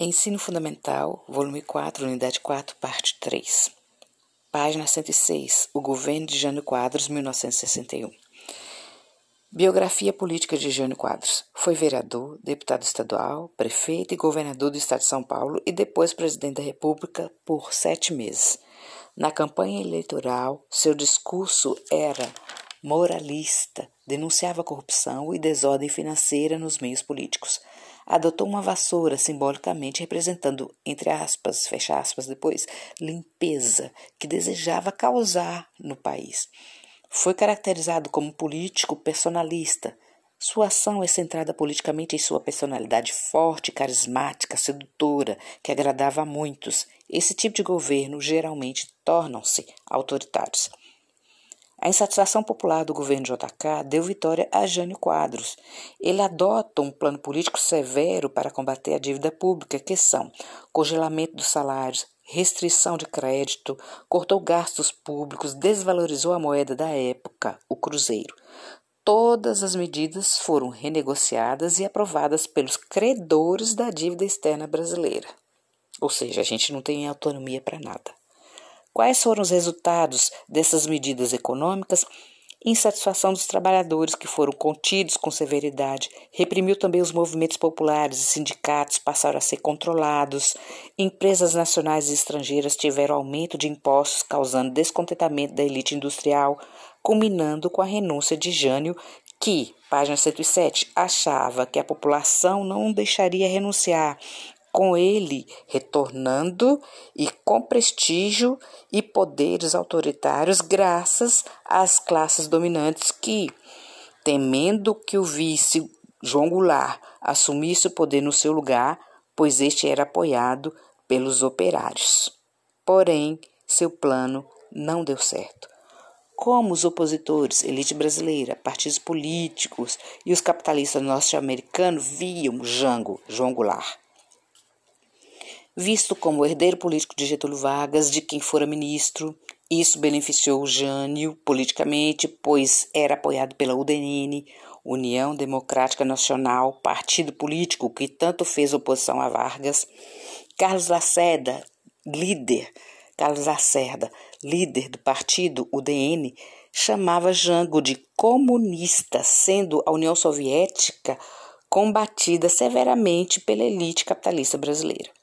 Ensino Fundamental, volume 4, unidade 4, parte 3. Página 106. O governo de Jânio Quadros, 1961. Biografia política de Jânio Quadros. Foi vereador, deputado estadual, prefeito e governador do estado de São Paulo e depois presidente da República por sete meses. Na campanha eleitoral, seu discurso era moralista, denunciava corrupção e desordem financeira nos meios políticos adotou uma vassoura simbolicamente representando, entre aspas, fecha aspas depois, limpeza que desejava causar no país. Foi caracterizado como político personalista. Sua ação é centrada politicamente em sua personalidade forte, carismática, sedutora, que agradava a muitos. Esse tipo de governo geralmente tornam-se autoritários. A insatisfação popular do governo JK deu vitória a Jânio Quadros. Ele adota um plano político severo para combater a dívida pública, que são congelamento dos salários, restrição de crédito, cortou gastos públicos, desvalorizou a moeda da época, o cruzeiro. Todas as medidas foram renegociadas e aprovadas pelos credores da dívida externa brasileira. Ou seja, a gente não tem autonomia para nada. Quais foram os resultados dessas medidas econômicas? Insatisfação dos trabalhadores, que foram contidos com severidade, reprimiu também os movimentos populares e sindicatos passaram a ser controlados. Empresas nacionais e estrangeiras tiveram aumento de impostos, causando descontentamento da elite industrial, culminando com a renúncia de Jânio, que, página 107, achava que a população não deixaria renunciar com ele retornando e com prestígio e poderes autoritários, graças às classes dominantes que, temendo que o vice João Goulart assumisse o poder no seu lugar, pois este era apoiado pelos operários. Porém, seu plano não deu certo. Como os opositores, elite brasileira, partidos políticos e os capitalistas norte-americanos viam Jango, João Goulart visto como herdeiro político de Getúlio Vargas, de quem fora ministro. Isso beneficiou Jânio politicamente, pois era apoiado pela UDN, União Democrática Nacional, partido político que tanto fez oposição a Vargas. Carlos Lacerda, líder, Carlos Lacerda, líder do partido UDN, chamava Jango de comunista, sendo a União Soviética combatida severamente pela elite capitalista brasileira.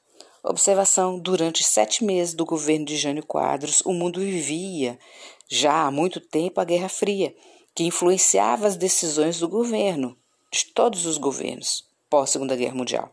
Observação: durante sete meses do governo de Jânio Quadros, o mundo vivia já há muito tempo a Guerra Fria, que influenciava as decisões do governo, de todos os governos, pós-Segunda Guerra Mundial.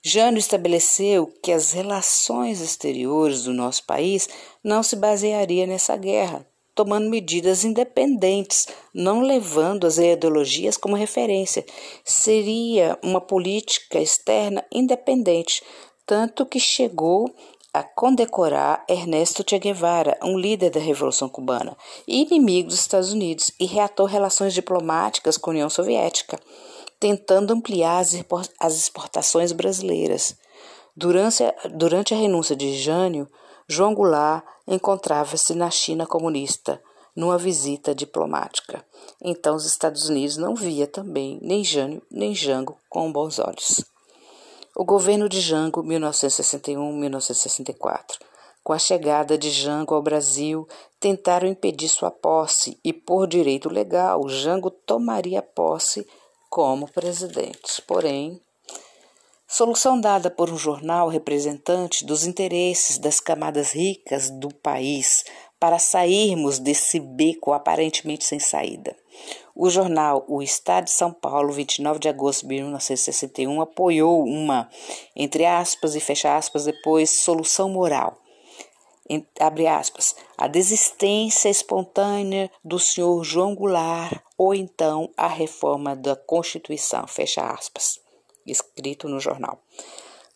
Jânio estabeleceu que as relações exteriores do nosso país não se baseariam nessa guerra, tomando medidas independentes, não levando as ideologias como referência. Seria uma política externa independente, tanto que chegou a condecorar Ernesto Che Guevara, um líder da Revolução Cubana, inimigo dos Estados Unidos, e reatou relações diplomáticas com a União Soviética, tentando ampliar as exportações brasileiras. Durante a, durante a renúncia de Jânio, João Goulart encontrava-se na China comunista, numa visita diplomática. Então, os Estados Unidos não via também nem Jânio nem Jango com bons olhos. O governo de Jango, 1961-1964. Com a chegada de Jango ao Brasil, tentaram impedir sua posse e, por direito legal, Jango tomaria posse como presidente. Porém, solução dada por um jornal representante dos interesses das camadas ricas do país para sairmos desse beco aparentemente sem saída. O jornal O Estado de São Paulo, 29 de agosto de 1961, apoiou uma, entre aspas e fecha aspas, depois, solução moral. Abre aspas, a desistência espontânea do senhor João Goulart ou então a reforma da Constituição, fecha aspas, escrito no jornal.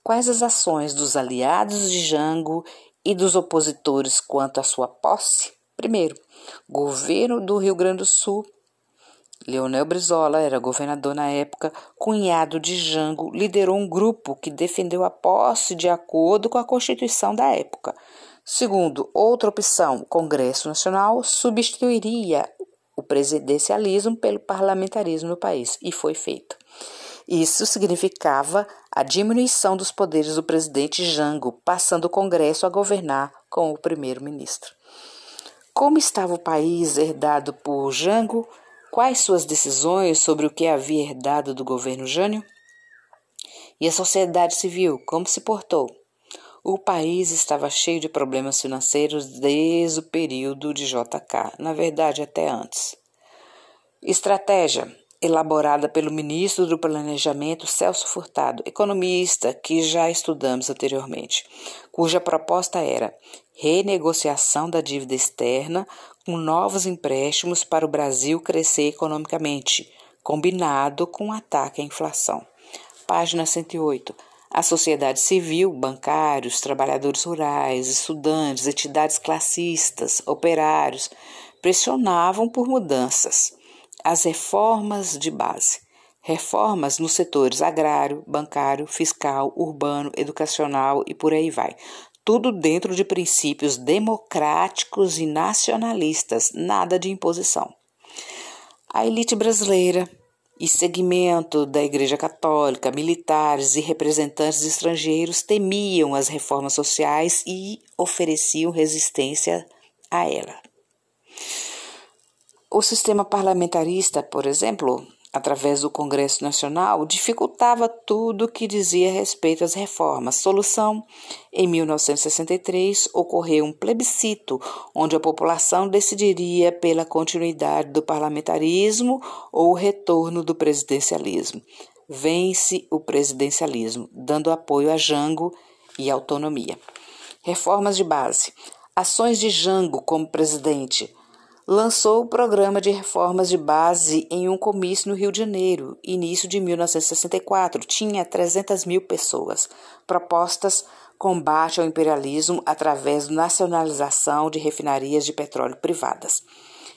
Quais as ações dos aliados de Jango e dos opositores quanto à sua posse? Primeiro, governo do Rio Grande do Sul Leonel Brizola era governador na época, cunhado de Jango, liderou um grupo que defendeu a posse de acordo com a Constituição da época. Segundo, outra opção, Congresso Nacional substituiria o presidencialismo pelo parlamentarismo no país, e foi feito. Isso significava a diminuição dos poderes do presidente Jango, passando o Congresso a governar com o primeiro-ministro. Como estava o país herdado por Jango? Quais suas decisões sobre o que havia herdado do governo Jânio? E a sociedade civil, como se portou? O país estava cheio de problemas financeiros desde o período de JK, na verdade, até antes. Estratégia elaborada pelo ministro do Planejamento Celso Furtado, economista que já estudamos anteriormente, cuja proposta era renegociação da dívida externa com novos empréstimos para o Brasil crescer economicamente, combinado com o ataque à inflação. Página 108. A sociedade civil, bancários, trabalhadores rurais, estudantes, entidades classistas, operários, pressionavam por mudanças as reformas de base. Reformas nos setores agrário, bancário, fiscal, urbano, educacional e por aí vai. Tudo dentro de princípios democráticos e nacionalistas, nada de imposição. A elite brasileira e segmento da Igreja Católica, militares e representantes estrangeiros temiam as reformas sociais e ofereciam resistência a ela. O sistema parlamentarista, por exemplo, através do Congresso Nacional, dificultava tudo o que dizia respeito às reformas. Solução: em 1963 ocorreu um plebiscito onde a população decidiria pela continuidade do parlamentarismo ou o retorno do presidencialismo. Vence o presidencialismo, dando apoio a Jango e autonomia. Reformas de base. Ações de Jango como presidente lançou o programa de reformas de base em um comício no Rio de Janeiro, início de 1964. Tinha 300 mil pessoas. Propostas combate ao imperialismo através da nacionalização de refinarias de petróleo privadas.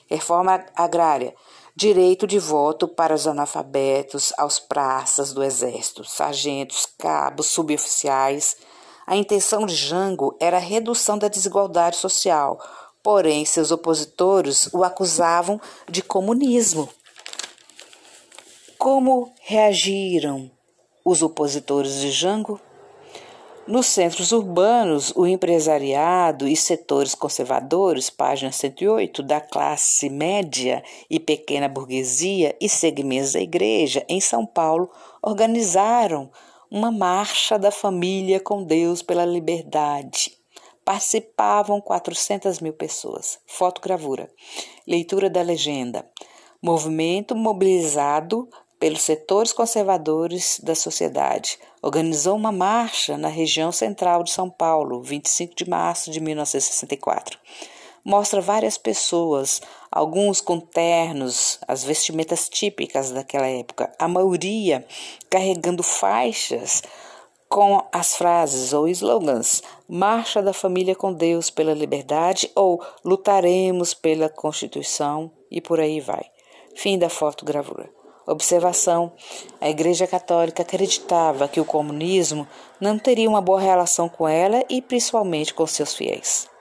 Reforma agrária. Direito de voto para os analfabetos, aos praças do exército, sargentos, cabos, suboficiais. A intenção de Jango era a redução da desigualdade social, Porém, seus opositores o acusavam de comunismo. Como reagiram os opositores de Jango? Nos centros urbanos, o empresariado e setores conservadores, página 108, da classe média e pequena burguesia e segmentos da igreja em São Paulo organizaram uma marcha da família com Deus pela liberdade participavam 400 mil pessoas. Fotogravura. Leitura da legenda. Movimento mobilizado pelos setores conservadores da sociedade. Organizou uma marcha na região central de São Paulo, 25 de março de 1964. Mostra várias pessoas, alguns com ternos, as vestimentas típicas daquela época, a maioria carregando faixas com as frases ou slogans Marcha da Família com Deus pela Liberdade ou Lutaremos pela Constituição e por aí vai. Fim da fotogravura. Observação: a Igreja Católica acreditava que o comunismo não teria uma boa relação com ela e principalmente com seus fiéis.